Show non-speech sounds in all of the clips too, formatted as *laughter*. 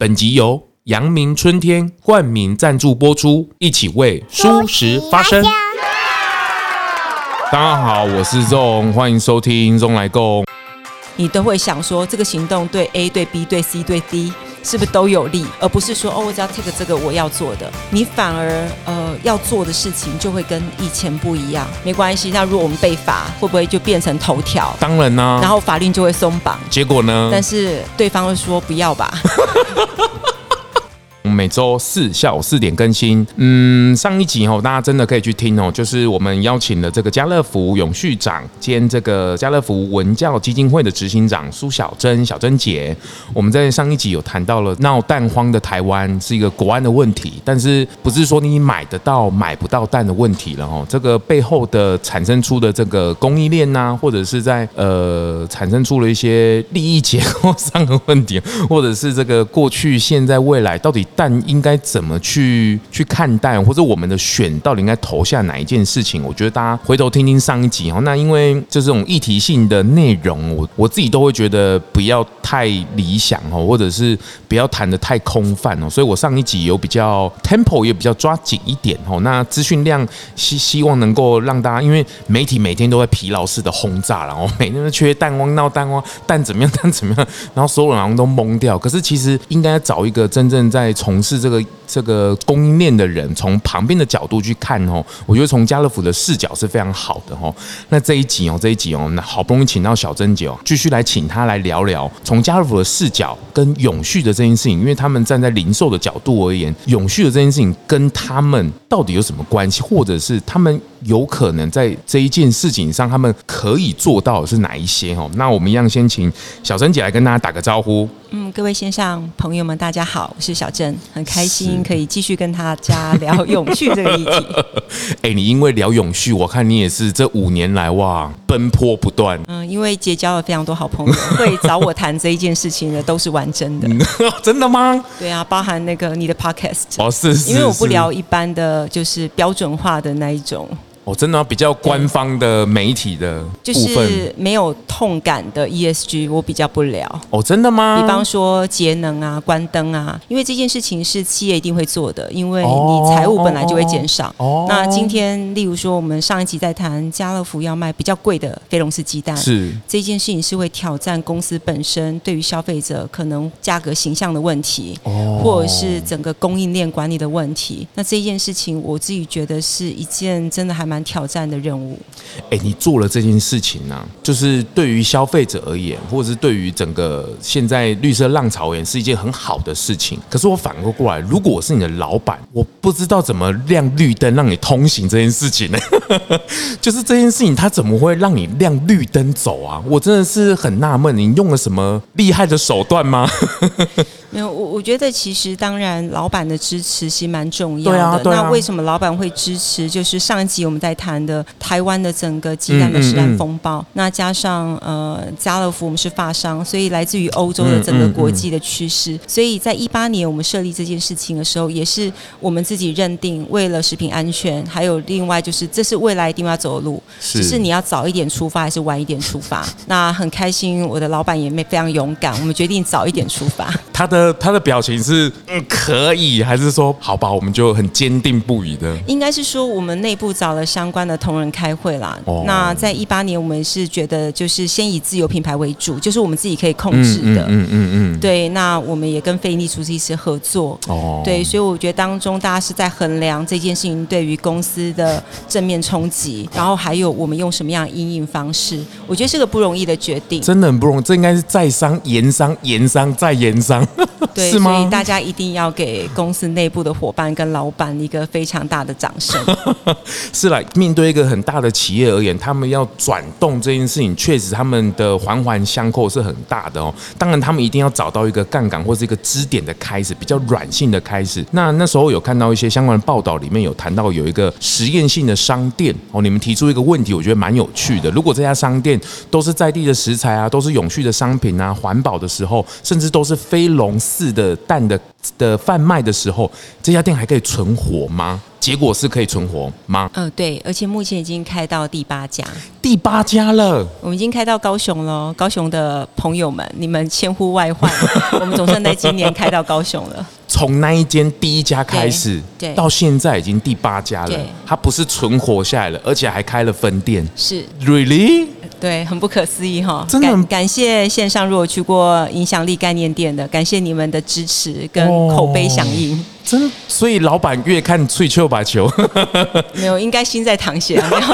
本集由阳明春天冠名赞助播出，一起为舒适发声。大家好，我是 ZONG，欢迎收听 ZONG 来共。你都会想说，这个行动对 A 对 B 对 C 对 D 是不是都有利，而不是说哦，我只要 take 这个我要做的，你反而呃要做的事情就会跟以前不一样。没关系，那如果我们被罚，会不会就变成头条？当然呢、啊，然后法令就会松绑。结果呢？但是对方会说不要吧。*laughs* 每周四下午四点更新。嗯，上一集哦，大家真的可以去听哦。就是我们邀请了这个家乐福永续长兼这个家乐福文教基金会的执行长苏小珍小珍姐。我们在上一集有谈到了闹蛋荒的台湾是一个国安的问题，但是不是说你买得到买不到蛋的问题了哦。这个背后的产生出的这个供应链呐，或者是在呃产生出了一些利益结构上的问题，或者是这个过去、现在、未来到底。但应该怎么去去看待，或者我们的选到底应该投下哪一件事情？我觉得大家回头听听上一集哦。那因为就这种议题性的内容，我我自己都会觉得不要太理想哦，或者是不要谈的太空泛哦。所以我上一集有比较 tempo 也比较抓紧一点哦。那资讯量希希望能够让大家，因为媒体每天都在疲劳式的轰炸，然后每天都缺蛋荒闹蛋荒蛋怎么样蛋怎么样，然后所有人好像都懵掉。可是其实应该找一个真正在从事这个这个供应链的人，从旁边的角度去看哦，我觉得从家乐福的视角是非常好的哦。那这一集哦，这一集哦，那好不容易请到小珍姐哦，继续来请她来聊聊从家乐福的视角跟永续的这件事情，因为他们站在零售的角度而言，永续的这件事情跟他们到底有什么关系，或者是他们有可能在这一件事情上，他们可以做到的是哪一些哦？那我们一样先请小珍姐来跟大家打个招呼。嗯，各位线上朋友们，大家好，我是小珍，很开心可以继续跟他家聊永续这个议题。*laughs* 哎，你因为聊永续，我看你也是这五年来哇奔波不断。嗯，因为结交了非常多好朋友，会找我谈这一件事情的都是完整的。*laughs* 真的吗？对啊，包含那个你的 podcast 哦，是，是，是，因为我不聊一般的就是标准化的那一种。哦，真的、啊、比较官方的媒体的，就是没有痛感的 ESG，我比较不了。哦，真的吗？比方说节能啊、关灯啊，因为这件事情是企业一定会做的，因为你财务本来就会减少。哦，那今天，例如说，我们上一集在谈家乐福要卖比较贵的飞龙式鸡蛋，是这件事情是会挑战公司本身对于消费者可能价格形象的问题，哦，或者是整个供应链管理的问题。那这件事情，我自己觉得是一件真的还蛮挑战的任务。哎，你做了这件事情呢、就是对于消费者而言，或者是对于整个现在绿色浪潮而言，是一件很好的事情。可是我反过过来，如果我是你的老板，我不知道怎么亮绿灯让你通行这件事情呢？*laughs* 就是这件事情，它怎么会让你亮绿灯走啊？我真的是很纳闷，你用了什么厉害的手段吗？*laughs* 没有，我我觉得其实当然，老板的支持其实蛮重要的。那为什么老板会支持？就是上一集我们在谈的台湾的整个鸡蛋的食安风暴，嗯嗯嗯，那加上呃家乐福我们是发商，所以来自于欧洲的整个国际的趋势。所以在一八年我们设立这件事情的时候，也是我们自己认定，为了食品安全，还有另外就是这是未来一定要走的路，是，只是你要早一点出发还是晚一点出发？那很开心，我的老板也非常勇敢，我们决定早一点出发。他的。他的表情是嗯可以，还是说好吧？我们就很坚定不移的。应该是说我们内部找了相关的同仁开会啦。哦。那在一八年，我们是觉得就是先以自有品牌为主，就是我们自己可以控制的。嗯嗯嗯嗯。对，那我们也跟非营利组织一起合作。哦。对，所以我觉得当中大家是在衡量这件事情对于公司的正面冲击，然后还有我们用什么样的因应方式。我觉得是个不容易的决定。真的很不容易，这应该是在商言商，言商再言商。*laughs* 对，所以大家一定要给公司内部的伙伴跟老板一个非常大的掌声。*laughs* 是啦，面对一个很大的企业而言，他们要转动这件事情，确实他们的环环相扣是很大的哦。当然，他们一定要找到一个杠杆或是一个支点的开始，比较软性的开始。那那时候有看到一些相关的报道，里面有谈到有一个实验性的商店哦。你们提出一个问题，我觉得蛮有趣的。如果这家商店都是在地的食材啊，都是永续的商品啊，环保的时候，甚至都是非笼饲的蛋的的贩卖的时候，这家店还可以存活吗？结果是可以存活吗？嗯、呃，对，而且目前已经开到第八家，第八家了。我们已经开到高雄了，高雄的朋友们，你们千呼万唤，*laughs* 我们总算在今年开到高雄了。从那一间第一家开始，对，到现在已经第八家了。对，它不是存活下来了，而且还开了分店。是，Really？对，很不可思议哈！真的感感谢线上如果去过影响力概念店的，感谢你们的支持跟口碑响应。哦、真，所以老板越看翠秋把球，*laughs* *laughs* 没有，应该心在淌血。没有，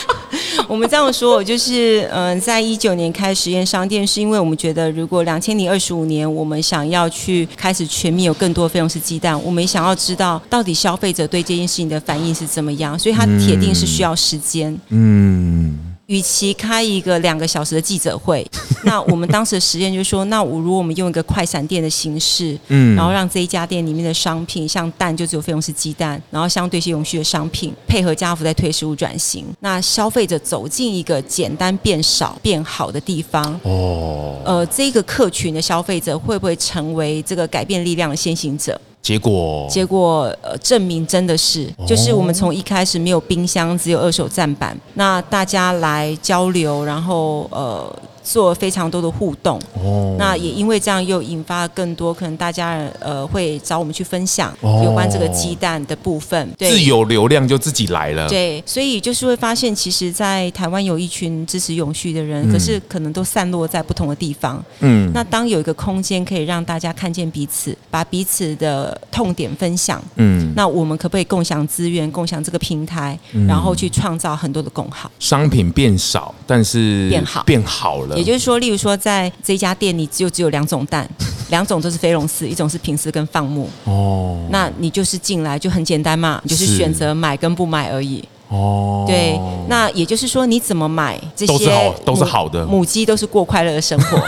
*laughs* 我们这样说，就是嗯、呃，在一九年开实验商店，是因为我们觉得，如果两千零二十五年我们想要去开始全面有更多的菲佣式鸡蛋，我们也想要知道到底消费者对这件事情的反应是怎么样，所以它铁定是需要时间。嗯。嗯与其开一个两个小时的记者会，*laughs* 那我们当时的实验就是说，那我如果我们用一个快闪店的形式，嗯，然后让这一家店里面的商品，像蛋就只有费用是鸡蛋，然后相对一些永续的商品，配合家福在推食物转型，那消费者走进一个简单变少变好的地方，哦，呃，这个客群的消费者会不会成为这个改变力量的先行者？结果，结果呃，证明真的是，就是我们从一开始没有冰箱，只有二手站板，那大家来交流，然后呃。做非常多的互动，哦，那也因为这样又引发了更多可能大家呃会找我们去分享有关这个鸡蛋的部分，对，自有流量就自己来了，对，所以就是会发现，其实，在台湾有一群支持永续的人，嗯，可是可能都散落在不同的地方，嗯，那当有一个空间可以让大家看见彼此，把彼此的痛点分享，嗯，那我们可不可以共享资源，共享这个平台，嗯，然后去创造很多的共好？商品变少，但是变好，变好了。也就是说，例如说，在这家店里就只有两种蛋，*laughs* 两种都是飞龙寺，一种是平丝跟放牧。哦，那你就是进来就很简单嘛，你就是选择买跟不买而已。哦，对，那也就是说，你怎么买这些都是好，都是好的，母鸡都是过快乐的生活。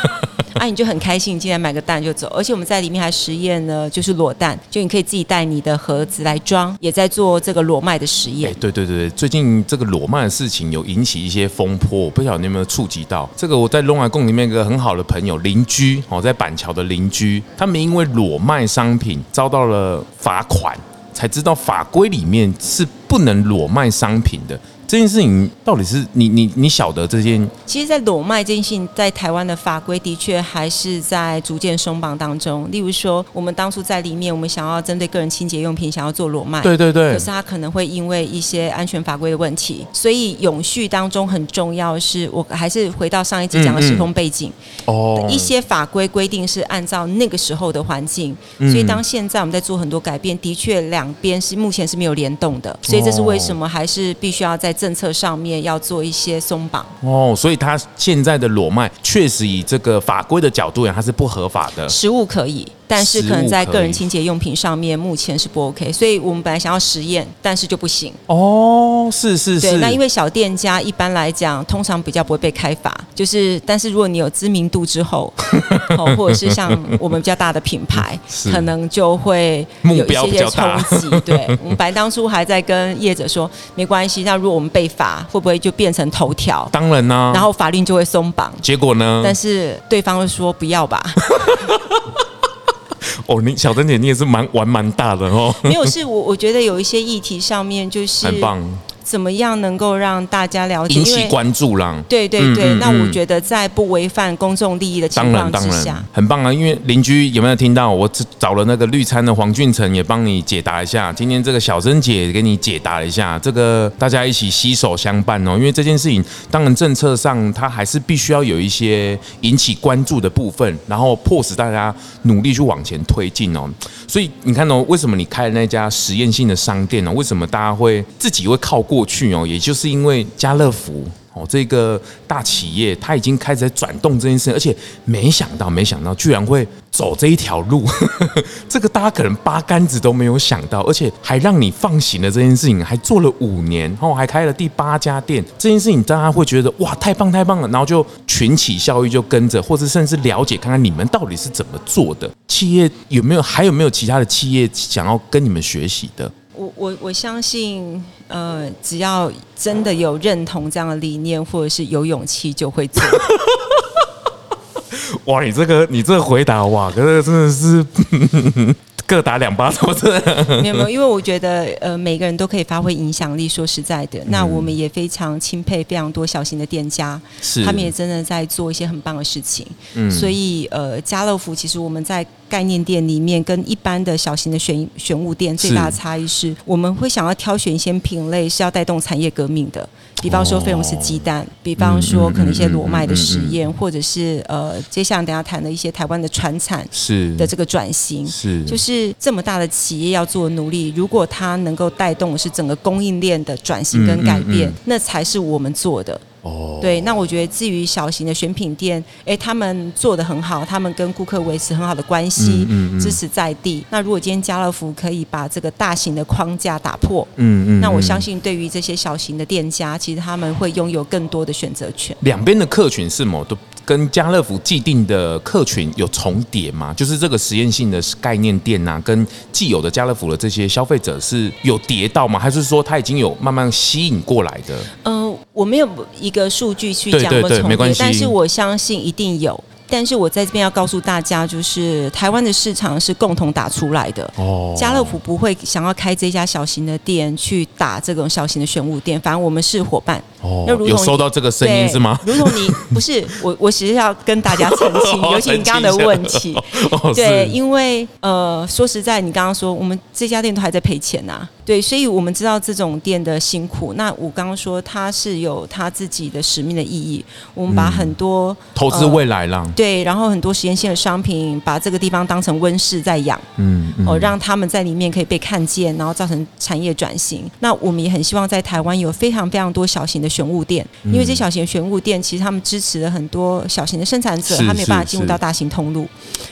啊，你就很开心，进来买个蛋就走，而且我们在里面还实验了，就是裸蛋，就你可以自己带你的盒子来装，也在做这个裸卖的实验。对对对，最近这个裸卖的事情有引起一些风波，我不晓得你有没有触及到。这个我在龙华宫里面一个很好的朋友邻居哦，在板桥的邻居，他们因为裸卖商品遭到了罚款，才知道法规里面是不能裸卖商品的。这件事情到底是你你你晓得这件？其实，在裸卖这件事情，在台湾的法规的确还是在逐渐松绑当中。例如说，我们当初在里面，我们想要针对个人清洁用品，想要做裸卖，对对对。可是它可能会因为一些安全法规的问题，所以永续当中很重要的是，我还是回到上一集讲的时空背景。哦、嗯嗯。一些法规规定是按照那个时候的环境，所以当现在我们在做很多改变，的确两边是目前是没有联动的。所以这是为什么还是必须要在。政策上面要做一些松绑哦，所以他现在的裸卖确实以这个法规的角度讲，它是不合法的。实物可以。但是可能在个人清洁用品上面，目前是不 OK，所以我们本来想要实验，但是就不行。哦，是是是。对，那因为小店家一般来讲，通常比较不会被开罚，就是但是如果你有知名度之后，*laughs* 哦，或者是像我们比较大的品牌，*laughs* 可能就会有一些些冲击。对，我们本来当初还在跟业者说，没关系，那如果我们被罚，会不会就变成头条？当然呢、啊。然后法令就会松绑。结果呢？但是对方会说不要吧。*laughs* 哦，你小珍姐，你也是蛮玩蛮大的哦。没有，是我我觉得有一些议题上面就是很棒。怎么样能够让大家了解？引起关注啦。对对对，嗯嗯嗯，那我觉得在不违反公众利益的情况之下，很棒啊！因为邻居有没有听到？我找了那个绿餐的黄俊成也帮你解答一下。今天这个小珍姐给你解答一下，这个大家一起携手相伴哦。因为这件事情，当然政策上它还是必须要有一些引起关注的部分，然后迫使大家努力去往前推进哦。所以你看哦，为什么你开了那家实验性的商店呢？为什么大家会自己会靠过过去哦？也就是因为家乐福哦，这个大企业它已经开始在转动这件事，而且没想到，没想到居然会走这一条路，*laughs* 这个大家可能八竿子都没有想到，而且还让你放行了这件事情，还做了五年，然后还开了第八家店，这件事情大家会觉得哇，太棒太棒了，然后就群起效益就跟着，或者甚至了解看看你们到底是怎么做的，企业有没有还有没有其他的企业想要跟你们学习的？我我我相信，呃，只要真的有认同这样的理念，或者是有勇气，就会做。*laughs* 哇，你这个你这个回答哇，可是真的是 *laughs* 各打两巴掌，是没有没有，因为我觉得呃，每个人都可以发挥影响力。说实在的，那我们也非常钦佩非常多小型的店家，是他们也真的在做一些很棒的事情。嗯，所以呃，家乐福其实我们在概念店里面跟一般的小型的选选物店最大的差异是，我们会想要挑选一些品类是要带动产业革命的。比方说，费用是鸡蛋；比方说，可能一些裸麦的实验，或者是呃，接下来等下谈的一些台湾的传产是。的这个转型，是。就是这么大的企业要做努力，如果它能够带动的是整个供应链的转型跟改变，那才是我们做的。哦，对，那我觉得至于小型的选品店，哎，他们做的很好，他们跟顾客维持很好的关系，嗯嗯嗯、支持在地。那如果今天家乐福可以把这个大型的框架打破，嗯嗯，嗯那我相信对于这些小型的店家，其实他们会拥有更多的选择权。两边的客群是某都跟家乐福既定的客群有重叠吗？就是这个实验性的概念店呐、啊，跟既有的家乐福的这些消费者是有叠到吗？还是说他已经有慢慢吸引过来的？嗯、呃。我没有一个数据去讲过重叠，但是我相信一定有。但是我在这边要告诉大家，就是台湾的市场是共同打出来的。哦，家乐福不会想要开这家小型的店去打这种小型的玄武店，反正我们是伙伴。哦，有收到这个声音是吗？如同你 *laughs* 不是我，我其实要跟大家澄清，*laughs* 尤其你刚刚的问题。*laughs* 哦、对，因为呃，说实在，你刚刚说我们这家店都还在赔钱呐、啊。对，所以我们知道这种店的辛苦。那我刚刚说它是有它自己的使命的意义。我们把很多、嗯、投资未来了。呃对，然后很多实验性的商品，把这个地方当成温室在养，嗯，嗯，哦，让他们在里面可以被看见，然后造成产业转型。那我们也很希望在台湾有非常非常多小型的选物店，因为这小型的选物店其实他们支持了很多小型的生产者，他没有办法进入到大型通路，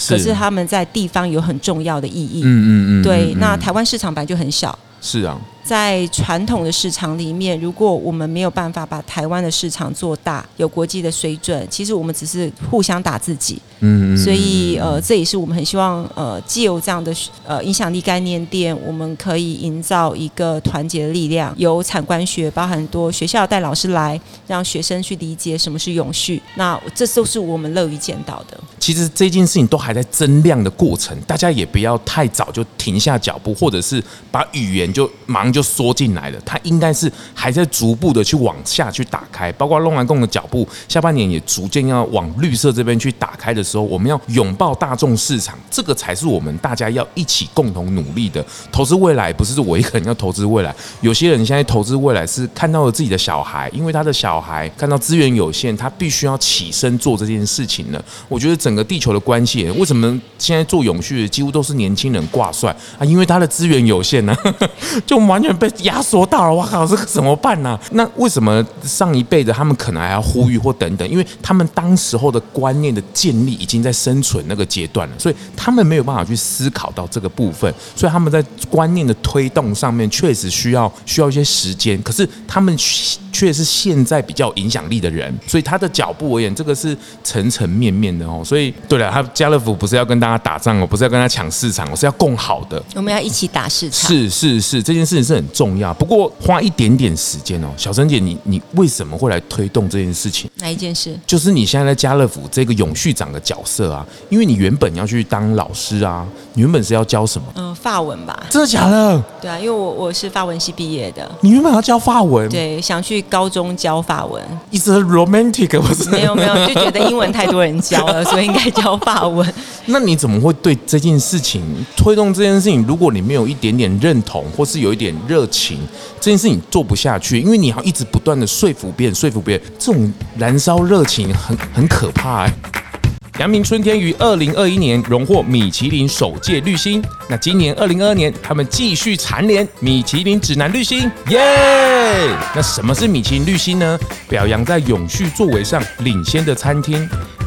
可是他们在地方有很重要的意义。嗯嗯嗯，对，那台湾市场本来就很小。是啊。在传统的市场里面，如果我们没有办法把台湾的市场做大，有国际的水准，其实我们只是互相打自己。嗯，所以呃，这也是我们很希望呃，既有这样的呃影响力概念店，我们可以营造一个团结的力量，有产官学，包含很多学校带老师来，让学生去理解什么是永续。那这都是我们乐于见到的。其实这件事情都还在增量的过程，大家也不要太早就停下脚步，或者是把语言就忙就。缩进来了，它应该是还在逐步的去往下去打开，包括龙安共的脚步，下半年也逐渐要往绿色这边去打开的时候，我们要拥抱大众市场，这个才是我们大家要一起共同努力的。投资未来不是我一个人要投资未来，有些人现在投资未来是看到了自己的小孩，因为他的小孩看到资源有限，他必须要起身做这件事情了。我觉得整个地球的关系，为什么现在做永续的几乎都是年轻人挂帅啊？因为他的资源有限呢，就完全。被压缩到了，我靠，这个怎么办呢？那为什么上一辈的他们可能还要呼吁或等等？因为他们当时候的观念的建立已经在生存那个阶段了，所以他们没有办法去思考到这个部分，所以他们在观念的推动上面确实需要需要一些时间。可是他们却是现在比较有影响力的人，所以他的脚步而言，这个是层层面面的哦。所以对了，他家乐福不是要跟大家打仗哦，不是要跟他抢市场，我是要共好的。我们要一起打市场。是是是，这件事情是很重要。不过花一点点时间哦，小陈姐，你你为什么会来推动这件事情？哪一件事？就是你现在在家乐福这个永续长的角色啊，因为你原本要去当老师啊，你原本是要教什么？嗯，法文吧。真的假的？对啊，因为我我是法文系毕业的。你原本要教法文？对，想去高中教法文。一直 romantic，不是？没有没有，就觉得英文太多人教了，所以应该教法文。*laughs* 那你怎么会对这件事情推动这件事情？如果你没有一点点认同，或是有一点热情，这件事情做不下去，因为你要一直不断的说服别人，说服别人，这种燃烧热情很很可怕欸。阳明春天于二零二一年荣获米其林首届绿星，那今年二零二二年他们继续蝉联米其林指南绿星，耶！那什么是米其林绿星呢？表扬在永续作为上领先的餐厅。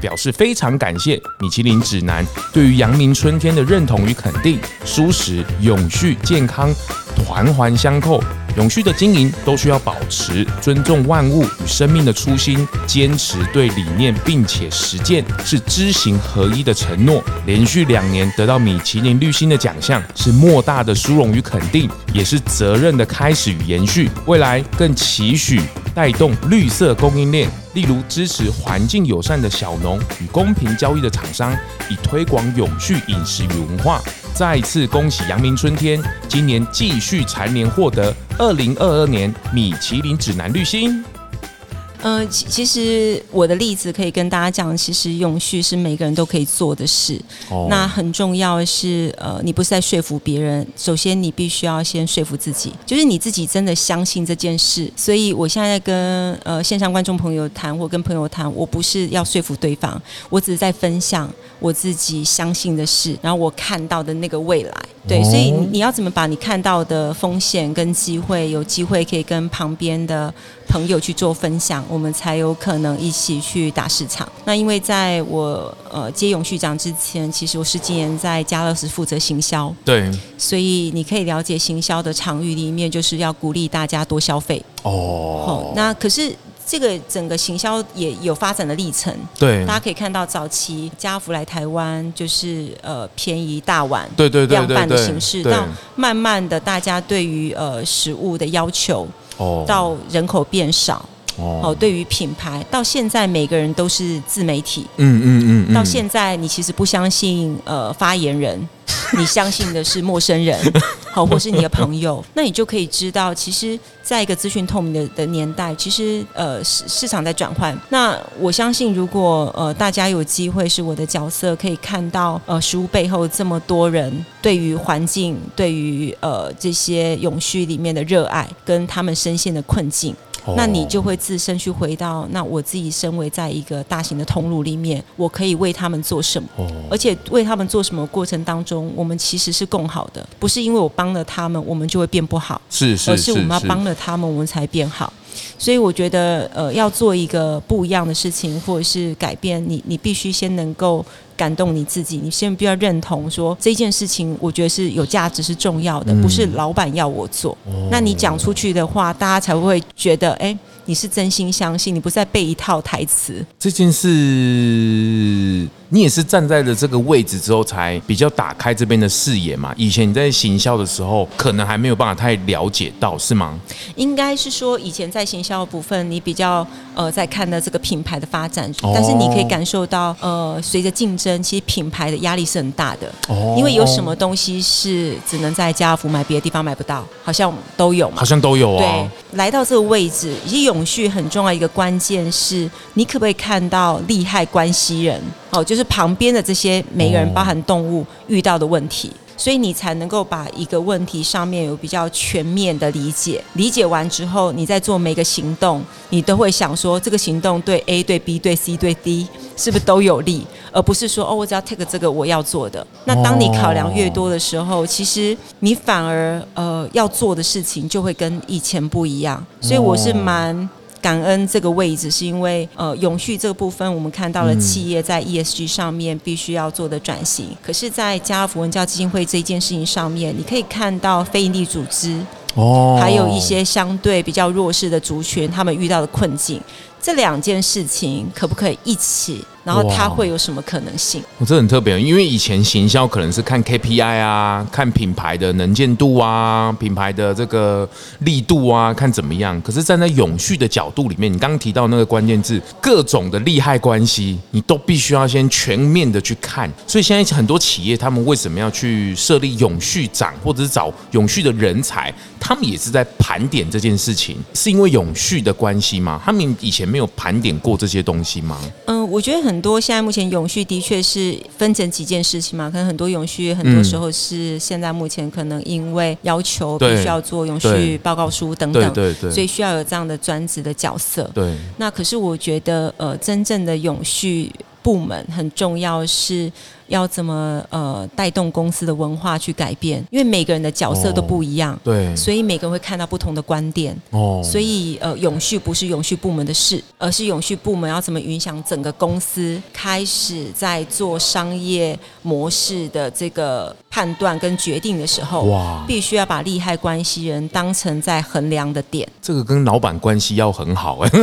表示非常感谢米其林指南对于阳明春天的认同与肯定，舒适永续健康环环相扣。永续的经营都需要保持尊重万物与生命的初心，坚持对理念并且实践是知行合一的承诺。连续两年得到米其林绿星的奖项，是莫大的殊荣与肯定，也是责任的开始与延续。未来更期许带动绿色供应链，例如支持环境友善的小农与公平交易的厂商，以推广永续饮食与文化。再次恭喜阳明春天，今年继续蝉联获得二零二二年米其林指南绿星。呃，其其实我的例子可以跟大家讲，其实永续是每个人都可以做的事。哦。那很重要的是，呃，你不是在说服别人，首先你必须要先说服自己，就是你自己真的相信这件事。所以我现在跟呃线上观众朋友谈，或跟朋友谈，我不是要说服对方，我只是在分享我自己相信的事，然后我看到的那个未来。对，所以你要怎么把你看到的风险跟机会，有机会可以跟旁边的朋友去做分享，我们才有可能一起去打市场。那因为在我呃接永续长之前，其实我是几年在家乐福负责行销，对，所以你可以了解行销的场域里面，就是要鼓励大家多消费。哦，好，那可是。这个整个行销也有发展的历程，对，大家可以看到早期家福来台湾就是呃便宜大碗，对对对量贩的形式，到慢慢的大家对于呃食物的要求，哦，到人口变少，哦，对于品牌，到现在每个人都是自媒体，嗯嗯嗯，到现在你其实不相信呃发言人。你相信的是陌生人，*laughs* 好，或是你的朋友，*laughs* 那你就可以知道，其实在一个资讯透明的的年代，其实呃市市场在转换。那我相信，如果呃大家有机会是我的角色，可以看到呃食物背后这么多人对于环境、对于呃这些永续里面的热爱，跟他们深陷的困境。那你就会自身去回到，那我自己身为在一个大型的通路里面，我可以为他们做什么？而且为他们做什么过程当中，我们其实是共好的，不是因为我帮了他们，我们就会变不好，是是，而是我们要帮了他们，我们才变好。所以我觉得，呃，要做一个不一样的事情，或者是改变，你你必须先能够感动你自己，你先必须要认同说这件事情，我觉得是有价值、是重要的，不是老板要我做。嗯、那你讲出去的话，大家才会觉得，哎，你是真心相信，你不是在背一套台词。这件事。你也是站在了这个位置之后，才比较打开这边的视野嘛？以前你在行销的时候，可能还没有办法太了解到，是吗？应该是说，以前在行销的部分，你比较呃在看的这个品牌的发展，但是你可以感受到，呃，随着竞争，其实品牌的压力是很大的。哦。因为有什么东西是只能在家乐福买，别的地方买不到，好像都有嘛。好像都有啊。对，来到这个位置，以及永续很重要一个关键是，你可不可以看到利害关系人？哦，就是旁边的这些每个人，包含动物遇到的问题，所以你才能够把一个问题上面有比较全面的理解。理解完之后，你再做每个行动，你都会想说，这个行动对 A、对 B、对 C、对 D 是不是都有利，而不是说哦，我只要 take 这个我要做的。那当你考量越多的时候，其实你反而呃要做的事情就会跟以前不一样。所以我是蛮。感恩这个位置，是因为呃，永续这个部分，我们看到了企业在 ESG 上面必须要做的转型。嗯、可是，在家乐福文教基金会这件事情上面，你可以看到非营利组织哦，还有一些相对比较弱势的族群，他们遇到的困境。这两件事情可不可以一起？然后它会有什么可能性？我这很特别，因为以前行销可能是看 KPI 啊，看品牌的能见度啊，品牌的这个力度啊，看怎么样。可是站在永续的角度里面，你刚刚提到那个关键字，各种的利害关系，你都必须要先全面的去看。所以现在很多企业，他们为什么要去设立永续长，或者是找永续的人才？他们也是在盘点这件事情，是因为永续的关系吗？他们以前没有盘点过这些东西吗？嗯，我觉得很。多现在目前永续的确是分成几件事情嘛，可能很多永续很多时候是现在目前可能因为要求必须要做永续报告书等等，对对对，所以需要有这样的专职的角色。对，那可是我觉得呃，真正的永续。部门很重要是。要怎么呃带动公司的文化去改变？因为每个人的角色都不一样，哦、对，所以每个人会看到不同的观点。哦，所以呃，永续不是永续部门的事，而是永续部门要怎么影响整个公司，开始在做商业模式的这个判断跟决定的时候，哇，必须要把利害关系人当成在衡量的点。这个跟老板关系要很好哎。*laughs*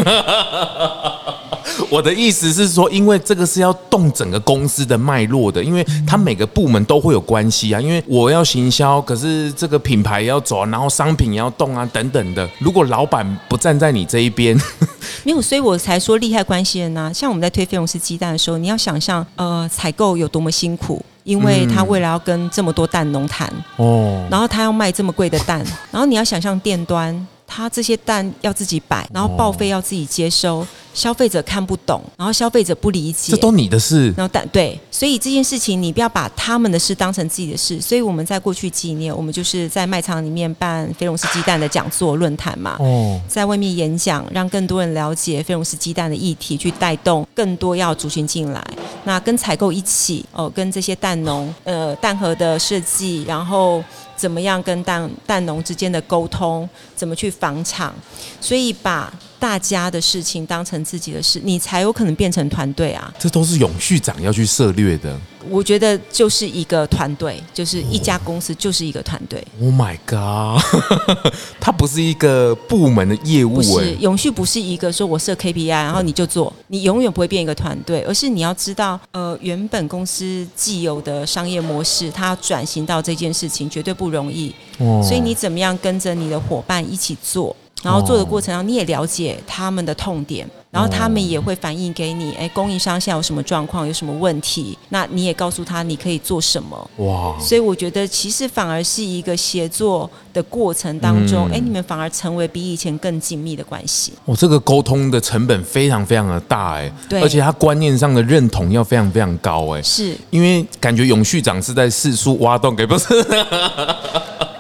我的意思是说，因为这个是要动整个公司的脉络的，因为它每个部门都会有关系啊。因为我要行销，可是这个品牌要走啊，然后商品也要动啊，等等的。如果老板不站在你这一边，*laughs* 没有，所以我才说利害关系人呢、啊。像我们在推菲龙斯鸡蛋的时候，你要想象，呃，采购有多么辛苦，因为他未来要跟这么多蛋农谈哦，然后他要卖这么贵的蛋，然后你要想象店端。他这些蛋要自己摆，然后报废要自己接收，哦、消费者看不懂，然后消费者不理解，这都你的事。然后但对，所以这件事情你不要把他们的事当成自己的事。所以我们在过去几年，我们就是在卖场里面办非龙斯鸡蛋的讲座论坛嘛，哦，在外面演讲，让更多人了解非龙斯鸡蛋的议题，去带动更多要族群进来。那跟采购一起哦，跟这些蛋农呃蛋盒的设计，然后。怎么样跟蛋蛋农之间的沟通？怎么去访厂？所以把大家的事情当成自己的事，你才有可能变成团队啊！这都是永续长要去涉猎的。我觉得就是一个团队，就是一家公司就是一个团队。Oh my god！*laughs* 它不是一个部门的业务。不是永续，不是一个说我设 KPI，然后你就做，你永远不会变一个团队。而是你要知道，呃，原本公司既有的商业模式，它要转型到这件事情绝对不容易。哦。所以你怎么样跟着你的伙伴一起做？然后做的过程中，你也了解他们的痛点，然后他们也会反映给你，哎，供应商现在有什么状况，有什么问题，那你也告诉他你可以做什么。哇！所以我觉得其实反而是一个协作的过程当中，哎，你们反而成为比以前更紧密的关系。我这个沟通的成本非常非常的大，哎，对，而且他观念上的认同要非常非常高，哎，是因为感觉永续长是在四处挖洞给不是？*laughs*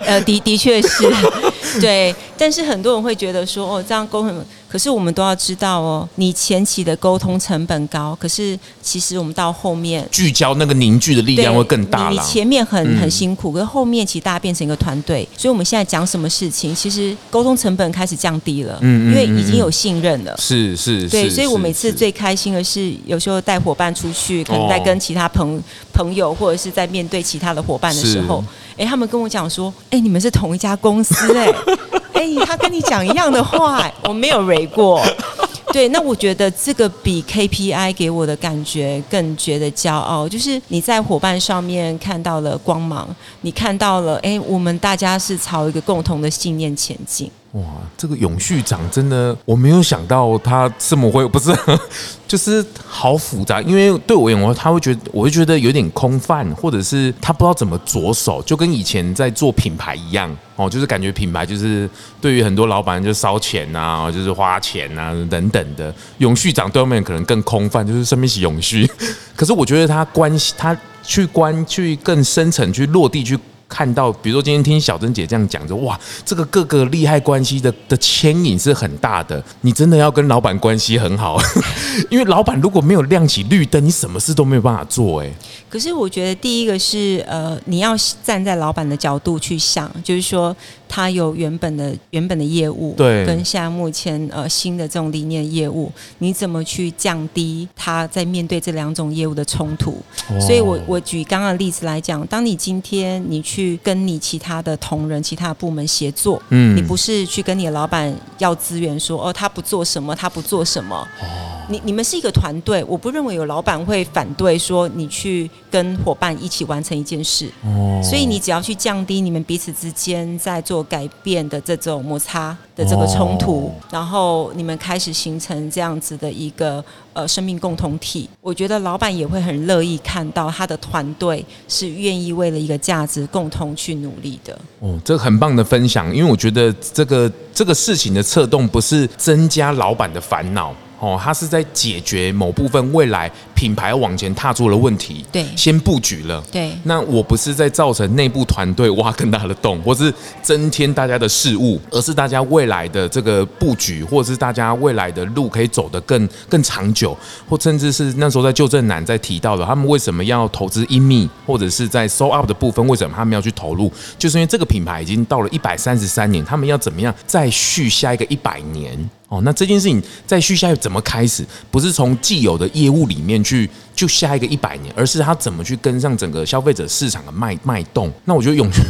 呃，的的确是，*laughs* 对，但是很多人会觉得说，哦，这样沟通，可是我们都要知道哦，你前期的沟通成本高，可是其实我们到后面聚焦那个凝聚的力量会更大了。你前面很很辛苦，可是后面其实大家变成一个团队，所以我们现在讲什么事情，其实沟通成本开始降低了，嗯，因为已经有信任了。是是，对，所以我每次最开心的是，有时候带伙伴出去，可能在跟其他朋朋友，或者是在面对其他的伙伴的时候。哎，他们跟我讲说，哎，你们是同一家公司，哎，*laughs* 哎，他跟你讲一样的话，我没有 r 过。*laughs* 对，那我觉得这个比 KPI 给我的感觉更觉得骄傲，就是你在伙伴上面看到了光芒，你看到了，哎，我们大家是朝一个共同的信念前进。哇，这个永续长真的，我没有想到他这么会，不是，*laughs* 就是好复杂。因为对我而言，他会觉得，我会觉得有点空泛，或者是他不知道怎么着手，就跟以前在做品牌一样哦，就是感觉品牌就是对于很多老板就烧钱啊，就是花钱啊等等的。永续长对面可能更空泛，就是生命是永续。*laughs* 可是我觉得他关系，他去关去更深层去落地去。看到，比如说今天听小珍姐这样讲着，哇，这个各个利害关系的的牵引是很大的。你真的要跟老板关系很好，*laughs* 因为老板如果没有亮起绿灯，你什么事都没有办法做。哎，可是我觉得第一个是呃，你要站在老板的角度去想，就是说。他有原本的原本的业务，对，跟现在目前呃新的这种理念业务，你怎么去降低他在面对这两种业务的冲突？哦、所以我我举刚刚的例子来讲，当你今天你去跟你其他的同仁、其他的部门协作，嗯，你不是去跟你的老板要资源说，说哦他不做什么，他不做什么，哦。你你们是一个团队，我不认为有老板会反对说你去跟伙伴一起完成一件事。哦，所以你只要去降低你们彼此之间在做改变的这种摩擦的这个冲突，然后你们开始形成这样子的一个呃生命共同体，我觉得老板也会很乐意看到他的团队是愿意为了一个价值共同去努力的。哦，这个很棒的分享，因为我觉得这个这个事情的策动不是增加老板的烦恼。哦，他是在解决某部分未来品牌往前踏出了问题，对，先布局了，对。那我不是在造成内部团队挖更大的洞，或是增添大家的事物，而是大家未来的这个布局，或者是大家未来的路可以走得更更长久，或甚至是那时候在旧正南在提到的，他们为什么要投资 INMI，或者是在 SOUL UP 的部分，为什么他们要去投入，就是因为这个品牌已经到了一百三十三年，他们要怎么样再续下一个一百年？哦，那这件事情在续下又怎么开始？不是从既有的业务里面去就下一个一百年，而是他怎么去跟上整个消费者市场的脉脉动？那我觉得永续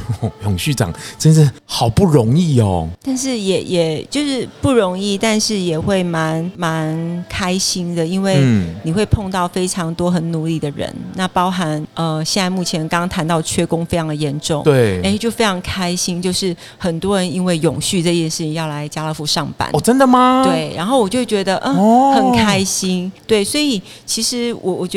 永续长真是好不容易哦。但是也也就是不容易，但是也会蛮蛮开心的，因为你会碰到非常多很努力的人。那包含呃，现在目前刚刚谈到缺工非常的严重，对，哎，就非常开心，就是很多人因为永续这件事情要来家乐福上班。哦，真的吗？对，然后我就觉得，嗯，很开心。对，所以其实我我觉得，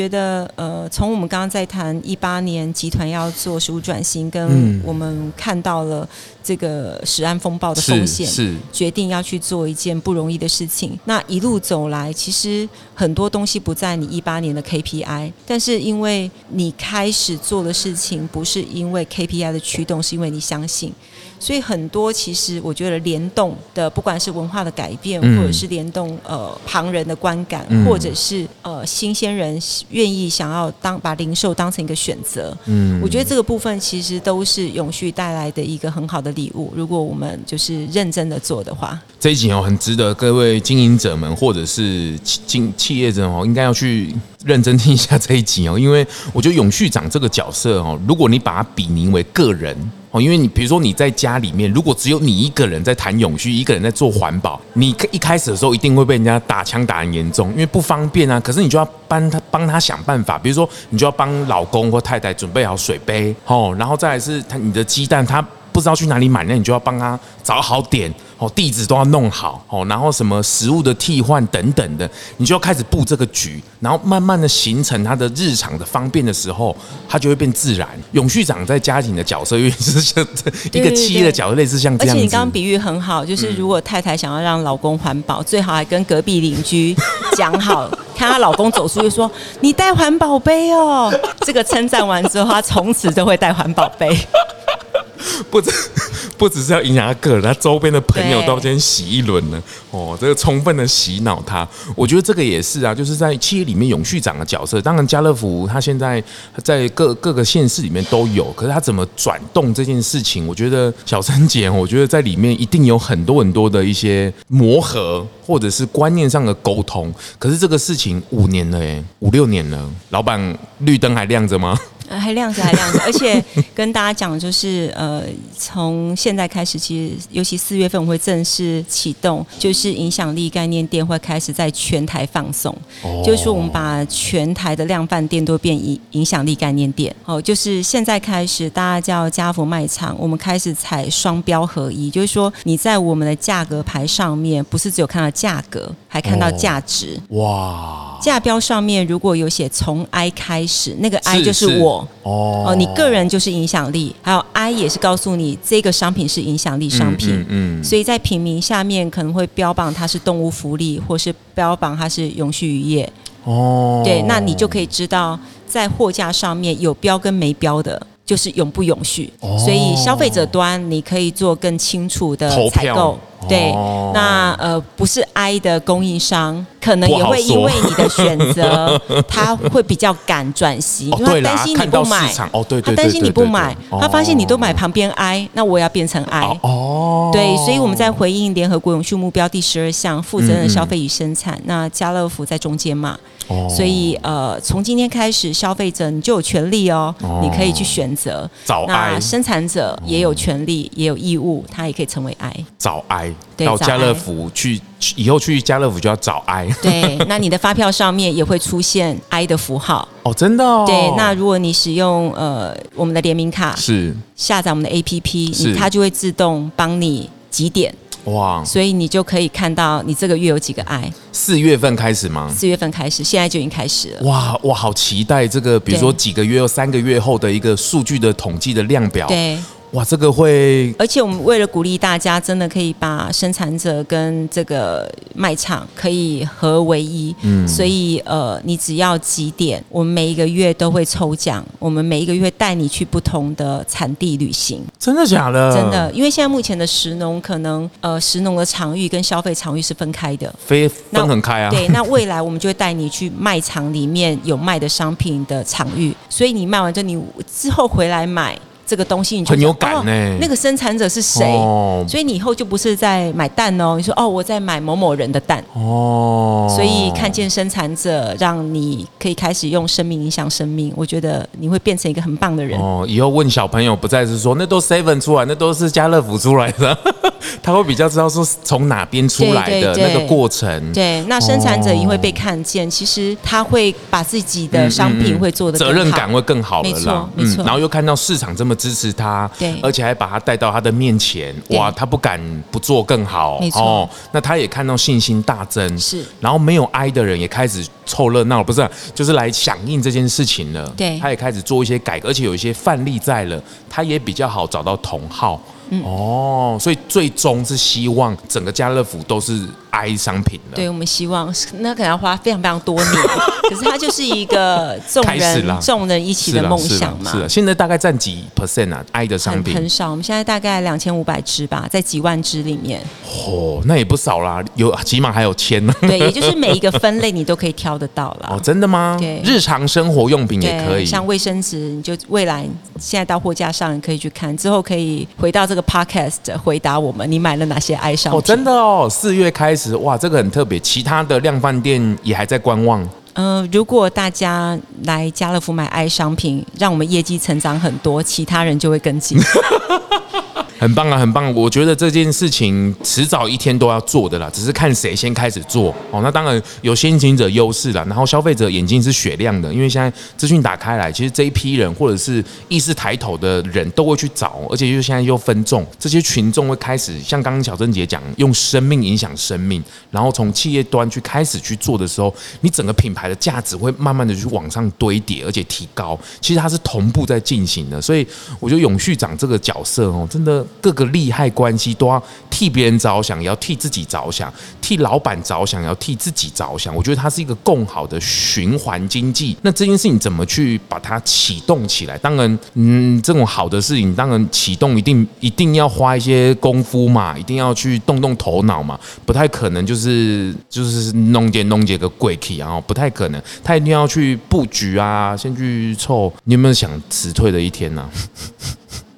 呃，从我们刚刚在谈一八年集团要做食物转型，跟我们看到了这个食安风暴的风险，是决定要去做一件不容易的事情。那一路走来，其实很多东西不在你一八年的 KPI，但是因为你开始做的事情，不是因为 KPI 的驱动，是因为你相信。所以很多其实我觉得联动的，不管是文化的改变，嗯、或者是联动呃旁人的观感，嗯、或者是呃新鲜人愿意想要当把零售当成一个选择，嗯，我觉得这个部分其实都是永续带来的一个很好的礼物。如果我们就是认真的做的话，这一集哦很值得各位经营者们或者是企企业者哦应该要去认真听一下这一集哦，因为我觉得永续长这个角色哦，如果你把它比拟为个人。哦，因为你比如说你在家里面，如果只有你一个人在谈永续，一个人在做环保，你一开始的时候一定会被人家打枪打很严重，因为不方便啊。可是你就要帮他帮他想办法，比如说你就要帮老公或太太准备好水杯，哦，然后再来是他你的鸡蛋，他不知道去哪里买，那你就要帮他找好点。哦，地址都要弄好哦，然后什么食物的替换等等的，你就要开始布这个局，然后慢慢的形成他的日常的方便的时候，他就会变自然。永续长在家庭的角色，因为是像这一个企业的角色，类似像这样子。而且你刚刚比喻很好，就是如果太太想要让老公环保，最好还跟隔壁邻居讲好，看她老公走出去说：“你带环保杯哦。”这个称赞完之后，他从此都会带环保杯。*laughs* 不止不只是要影响他个人，他周边的朋友都要先洗一轮呢。哦，这个充分的洗脑他，我觉得这个也是啊，就是在企业里面永续长的角色。当然，家乐福他现在在各各个县市里面都有，可是他怎么转动这件事情？我觉得小陈姐，我觉得在里面一定有很多很多的一些磨合，或者是观念上的沟通。可是这个事情五年了，哎，五六年了，老板绿灯还亮着吗？还亮着，还亮着，而且跟大家讲，就是呃，从现在开始，其实尤其四月份我会正式启动，就是影响力概念店会开始在全台放送，哦、就是说我们把全台的量贩店都变影影响力概念店。哦，就是现在开始，大家叫家福卖场，我们开始采双标合一，就是说你在我们的价格牌上面，不是只有看到价格，还看到价值。哦、哇！价标上面如果有写从 I 开始，那个 I 就是我。哦，哦，你个人就是影响力，还有 I 也是告诉你这个商品是影响力商品，嗯，嗯，嗯，所以在品名下面可能会标榜它是动物福利，或是标榜它是永续渔业，哦，对，那你就可以知道在货架上面有标跟没标的。就是永不永续，哦、所以消费者端你可以做更清楚的采购。对，哦、那呃不是 I 的供应商，可能也会因为你的选择，*laughs* 他会比较敢转型，因为他担心你不买。哦，对对，他担心你不买，他发现你都买旁边 I，那我要变成 I。哦，对，所以我们在回应联合国永续目标第十二项，负责任消费与生产。嗯、那家乐福在中间嘛。所以，呃，从今天开始，消费者你就有权利哦，哦你可以去选择。找 I，那生产者也有权利，哦、也有义务，他也可以成为 I。早 I，对到家乐福去，以后去家乐福就要找 I。*laughs* 对，那你的发票上面也会出现 I 的符号。哦，真的哦。对，那如果你使用呃我们的联名卡，是下载我们的 APP，它就会自动帮你几点。哇！所以你就可以看到你这个月有几个 I。四月份开始吗？四月份开始，现在就已经开始了。哇哇，好期待这个，比如说几个月或三个月后的一个数据的统计的量表。对。哇，这个会，而且我们为了鼓励大家，真的可以把生产者跟这个卖场可以合为一。嗯，所以呃，你只要几点，我们每一个月都会抽奖，我们每一个月带你去不同的产地旅行。真的假的？真的，因为现在目前的食农可能呃，食农的场域跟消费场域是分开的，非分很开啊。对，那未来我们就会带你去卖场里面有卖的商品的场域，所以你卖完之后，你之后回来买。这个东西你就很有感呢、欸哦。那个生产者是谁？哦、所以你以后就不是在买蛋哦，你说哦，我在买某某人的蛋哦。所以看见生产者，让你可以开始用生命影响生命，我觉得你会变成一个很棒的人哦。以后问小朋友，不再是说那都 seven 出来，那都是家乐福出来的，*laughs* 他会比较知道说从哪边出来的那个过程。对，那生产者也会被看见，其实他会把自己的商品会做得更好，责任感会更好了啦。没错，没错、嗯。然后又看到市场这么。支持他，对，而且还把他带到他的面前，哇，他不敢不做更好，没错。哦，那他也看到信心大增，是。然后没有挨的人也开始凑热闹，不是，就是来响应这件事情了。对，他也开始做一些改革，而且有一些范例在了，他也比较好找到同好。嗯、哦，所以最终是希望整个家乐福都是 I 商品的。对，我们希望那可能要花非常非常多年，*laughs* 可是它就是一个众人众人一起的梦想嘛。是啊，现在大概占几 percent 啊？I 的商品很，很少，我们现在大概两千五百只吧，在几万只里面。哦，那也不少啦，有起码还有千呢。对，也就是每一个分类你都可以挑得到了。*laughs* 哦，真的吗？对，日常生活用品也可以，像卫生纸，你就未来现在到货架上你可以去看，之后可以回到这个 podcast。回答我们，你买了哪些爱商品？哦，真的哦，四月开始，哇，这个很特别。其他的量贩店也还在观望。嗯、呃，如果大家来家乐福买爱商品，让我们业绩成长很多，其他人就会跟进。*laughs* 很棒啊，很棒！我觉得这件事情迟早一天都要做的啦，只是看谁先开始做哦。那当然有先行者优势啦，然后消费者眼睛是雪亮的，因为现在资讯打开来，其实这一批人或者是意识抬头的人都会去找，而且就现在又分众，这些群众会开始像刚刚小珍姐讲，用生命影响生命，然后从企业端去开始去做的时候，你整个品牌的价值会慢慢的去往上堆叠，而且提高。其实它是同步在进行的，所以我觉得永续长这个角色哦，真的。各个利害关系都要替别人着想，也要替自己着想；替老板着想，也要替自己着想。我觉得它是一个共好的循环经济。那这件事情怎么去把它启动起来？当然，嗯，这种好的事情，当然启动一定一定要花一些功夫嘛，一定要去动动头脑嘛，不太可能就是就是弄点弄几个鬼气，然后不太可能。他一定要去布局啊，先去凑。你有没有想辞退的一天呢、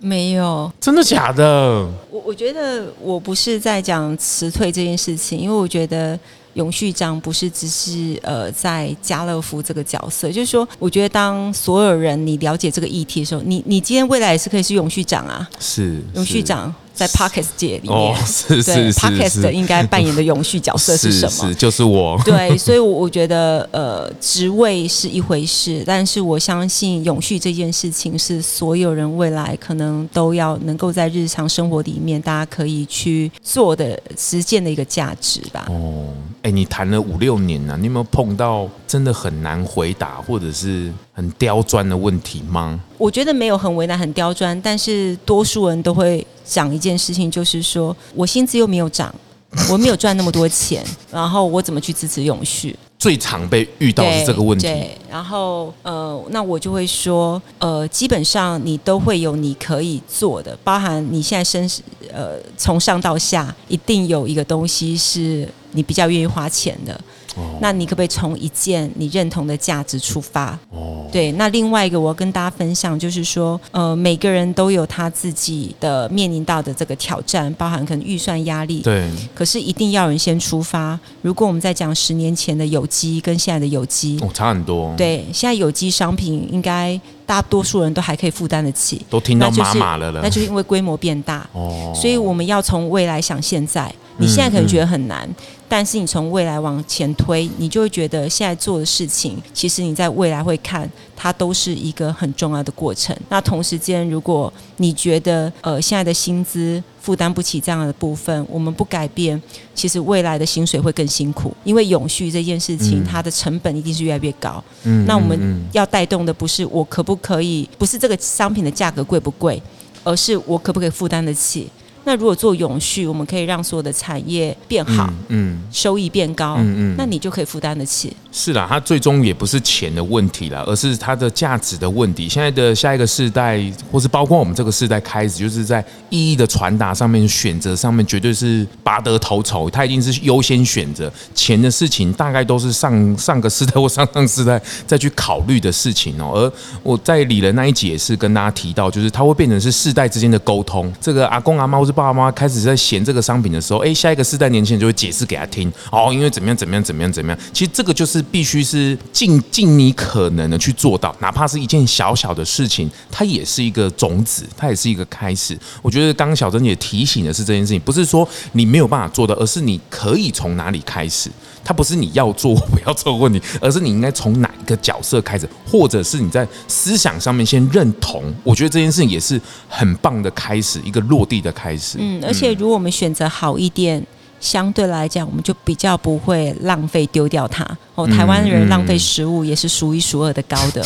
没有，真的假的？我我觉得我不是在讲辞退这件事情，因为我觉得。永续长不是只是呃在家乐福这个角色，就是说，我觉得当所有人你了解这个议题的时候，你你今天未来也是可以是永续长啊，是永续长在 Pocket 界里面，哦，是是是 Podcast 应该扮演的永续角色是什么？就是我。*laughs* 对，所以，我我觉得呃职位是一回事，但是我相信永续这件事情是所有人未来可能都要能够在日常生活里面大家可以去做的实践的一个价值吧。哦。哎，你谈了五六年了，你有没有碰到真的很难回答或者是很刁钻的问题吗？我觉得没有很为难、很刁钻，但是多数人都会讲一件事情，就是说我薪资又没有涨，*laughs* 我没有赚那么多钱，然后我怎么去支持永续？最常被遇到的是这个问题。对，然后呃，那我就会说，呃，基本上你都会有你可以做的，包含你现在身呃从上到下一定有一个东西是。你比较愿意花钱的，哦，那你可不可以从一件你认同的价值出发？哦，对。那另外一个，我要跟大家分享，就是说，呃，每个人都有他自己的面临到的这个挑战，包含可能预算压力。对。可是一定要有人先出发。如果我们在讲十年前的有机跟现在的有机，哦，差很多。对，现在有机商品应该大多数人都还可以负担得起。都听到妈妈了了，那就是因为规模变大。哦。所以我们要从未来想现在。你现在可能觉得很难。嗯嗯但是你从未来往前推，你就会觉得现在做的事情，其实你在未来会看，它都是一个很重要的过程。那同时间，如果你觉得呃现在的薪资负担不起这样的部分，我们不改变，其实未来的薪水会更辛苦。因为永续这件事情，它的成本一定是越来越高。嗯，那我们要带动的不是我可不可以，不是这个商品的价格贵不贵。而是我可不可以负担得起。那如果做永续，我们可以让所有的产业变好，嗯，嗯收益变高，嗯嗯，那你就可以负担得起。是啦，它最终也不是钱的问题啦，而是它的价值的问题。现在的下一个世代，或是包括我们这个世代开始，就是在意义的传达上面、选择上面，绝对是拔得头筹。它一定是优先选择钱的事情，大概都是上 *laughs* 上个世代或上上世代再去考虑的事情哦。而我在理人那一集也是跟大家提到，就是它会变成是世代之间的沟通。这个阿公阿妈或是爸妈开始在嫌这个商品的时候，哎，下一个世代年轻人就会解释给他听哦，因为怎么样怎么样怎么样怎么样。其实这个就是必须是尽尽你可能的去做到，哪怕是一件小小的事情，它也是一个种子，它也是一个开始。我觉得刚刚小珍姐提醒的是这件事情，不是说你没有办法做到，而是你可以从哪里开始。它不是你要做不要做问题，而是你应该从哪一个角色开始，或者是你在思想上面先认同。我觉得这件事情也是很棒的开始，一个落地的开始。嗯，而且如果我们选择好一点，相对来讲，我们就比较不会浪费丢掉它。哦，台湾人浪费食物也是数一数二的高的。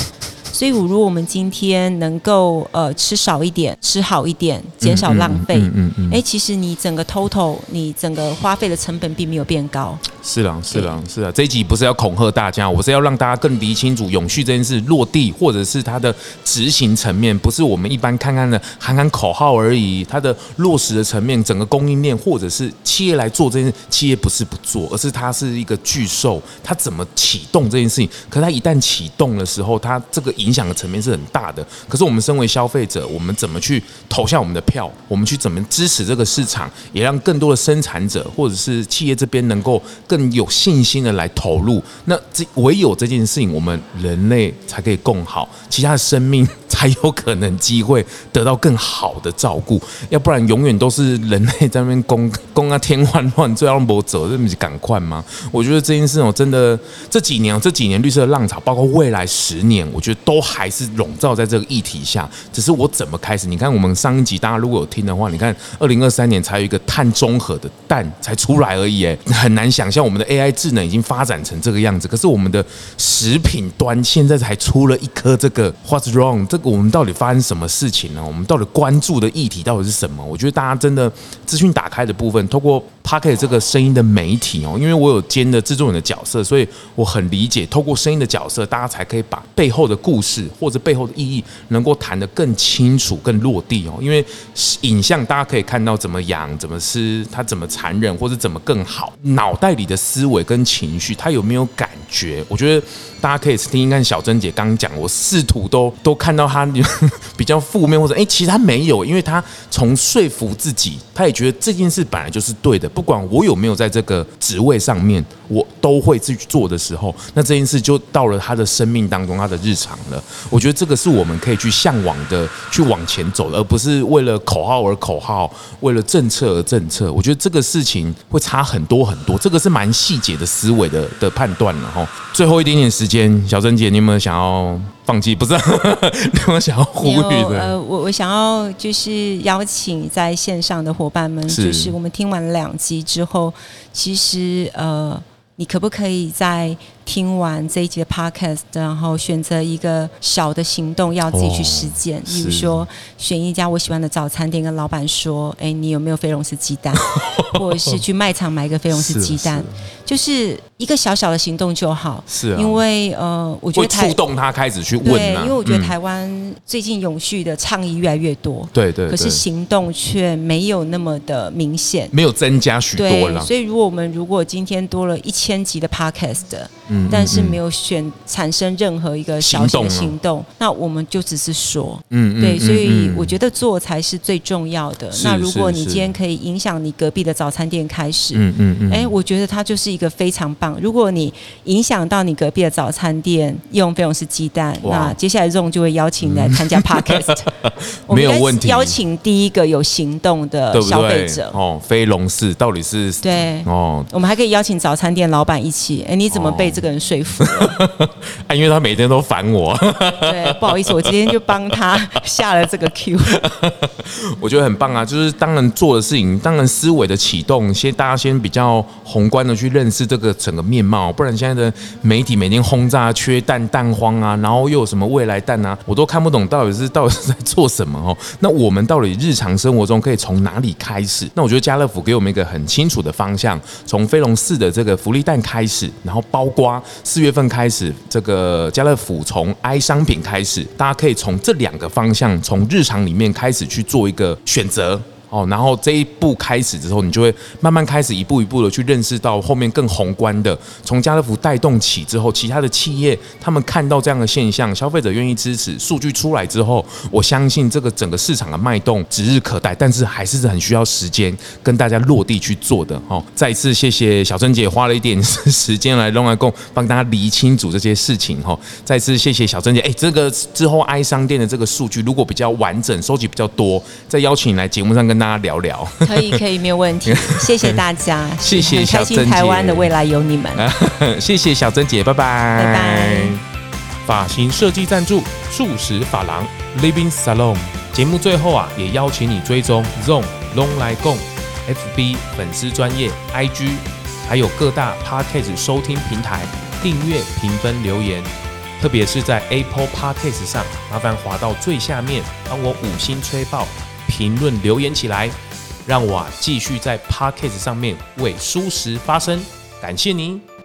所以，如果我们今天能够呃吃少一点，吃好一点，减少浪费，嗯嗯，哎、嗯嗯嗯，其实你整个 total，你整个花费的成本并没有变高。是啊，是啊，是啊。这一集不是要恐吓大家，我是要让大家更理清楚永续这件事落地，或者是它的执行层面，不是我们一般看看的喊喊口号而已。它的落实的层面，整个供应链或者是企业来做这件事，企业不是不做，而是它是一个巨兽，它怎么启动这件事情？可它一旦启动的时候，它这个影响的层面是很大的，可是我们身为消费者，我们怎么去投下我们的票？我们去怎么支持这个市场，也让更多的生产者或者是企业这边能够更有信心的来投入？那这唯有这件事情，我们人类才可以共好，其他的生命才有可能机会得到更好的照顾。要不然，永远都是人类在那边攻攻 *laughs* 啊，天환乱，最后不走，这不是赶快吗？我觉得这件事情，我，真的这几年这几年绿色浪潮，包括未来十年，我觉得都都还。是笼罩在这个议题下，只是我怎么开始？你看，我们上一集大家如果有听的话，你看，二零二三年才有一个碳中和的蛋才出来而已，哎，很难想象我们的 AI 智能已经发展成这个样子。可是我们的食品端现在才出了一颗这个 What's wrong？这个我们到底发生什么事情呢？我们到底关注的议题到底是什么？我觉得大家真的资讯打开的部分，透过它可以这个声音的媒体哦，因为我有兼的制作人的角色，所以我很理解，透过声音的角色，大家才可以把背后的故事或者背后的意义能够谈得更清楚、更落地哦。因为影像大家可以看到怎么养、怎么吃，它怎么残忍或者怎么更好，脑袋里的思维跟情绪，它有没有改觉？我觉得大家可以听听看小珍姐刚讲，我试图都都看到她 *laughs* 比较负面，或者哎，其实她没有，因为她从说服自己，她也觉得这件事本来就是对的。不管我有没有在这个职位上面，我都会去做的时候，那这件事就到了她的生命当中，她的日常了。我觉得这个是我们可以去向往的，去往前走的，而不是为了口号而口号，为了政策而政策。我觉得这个事情会差很多很多，这个是蛮细节的思维的的判断了哈。最后一点点时间，小珍姐，你有没有想要？放弃不是？*laughs* 你有没有想要呼吁的？呃，我我想要就是邀请在线上的伙伴们，就是我们听完两集之后，其实呃，你可不可以在？听完这一集的 podcast，然后选择一个小的行动，要自己去实践。比如说，选一家我喜欢的早餐店，跟老板说：“哎，你有没有菲龙斯鸡蛋？” *laughs* 或者是去卖场买一个菲龙斯鸡蛋，就是一个小小的行动就好。是啊，因为呃，我觉得会触动他开始去问。对，因为我觉得台湾最近永续的倡议越来越多。对对。可是行动却没有那么的明显，没有增加许多了。所以，如果我们如果今天多了一千集的 podcast。但是没有选产生任何一个小型行动，那我们就只是说，嗯，对，所以我觉得做才是最重要的。那如果你今天可以影响你隔壁的早餐店开始，嗯嗯嗯，哎，我觉得它就是一个非常棒。如果你影响到你隔壁的早餐店用费用是鸡蛋，那接下来 Ron 就会邀请你来参加 *laughs* Podcast，*laughs* 没有问题。邀请第一个有行动的消费者。哦，飞龙斯到底是对。哦，我们还可以邀请早餐店老板一起，哎，你怎么被？这个人说服了。*laughs* 啊，因为他每天都烦我。对，不好意思，我今天就帮他 *laughs* 下了这个 Q。*laughs* 我觉得很棒啊，就是当然做的事情，当然思维的启动，先大家先比较宏观的去认识这个整个面貌，不然现在的媒体每天轰炸缺蛋蛋荒啊，然后又有什么未来蛋啊，我都看不懂到底是到底是在做什么哦。那我们到底日常生活中可以从哪里开始？那我觉得家乐福给我们一个很清楚的方向，从飞龙四的这个福利蛋开始，然后包括四月份开始这个家乐福从 I 商品开始，大家可以从这两个方向，从日常里面开始去做一个选择。哦，然后这一步开始之后，你就会慢慢开始一步一步的去认识到后面更宏观的，从家乐福带动起之后，其他的企业他们看到这样的现象，消费者愿意支持，数据出来之后，我相信这个整个市场的脉动指日可待，但是还是很需要时间跟大家落地去做的。哦，再次谢谢小珍姐花了一点时间来弄来共帮大家理清楚这些事情。哈，再次谢谢小珍姐。哎，这个之后 I 商店的这个数据如果比较完整，收集比较多，再邀请你来节目上跟。跟大家聊聊，可以可以没有问题，*laughs* 谢谢大家，谢谢小珍姐，台湾的未来有你们，*laughs* 谢谢小珍姐，拜拜，拜拜。发型设计赞助素食发廊 Living Salon，节目最后啊，也邀请你追踪 Zone Long 来共 FB 粉丝专业 IG，还有各大 Podcast 收听平台订阅、评分、留言，特别是在 Apple Podcast 上，麻烦滑到最下面，帮我五星吹爆。评论留言起来，让我继续在 Podcast 上面为舒适发声。感谢您。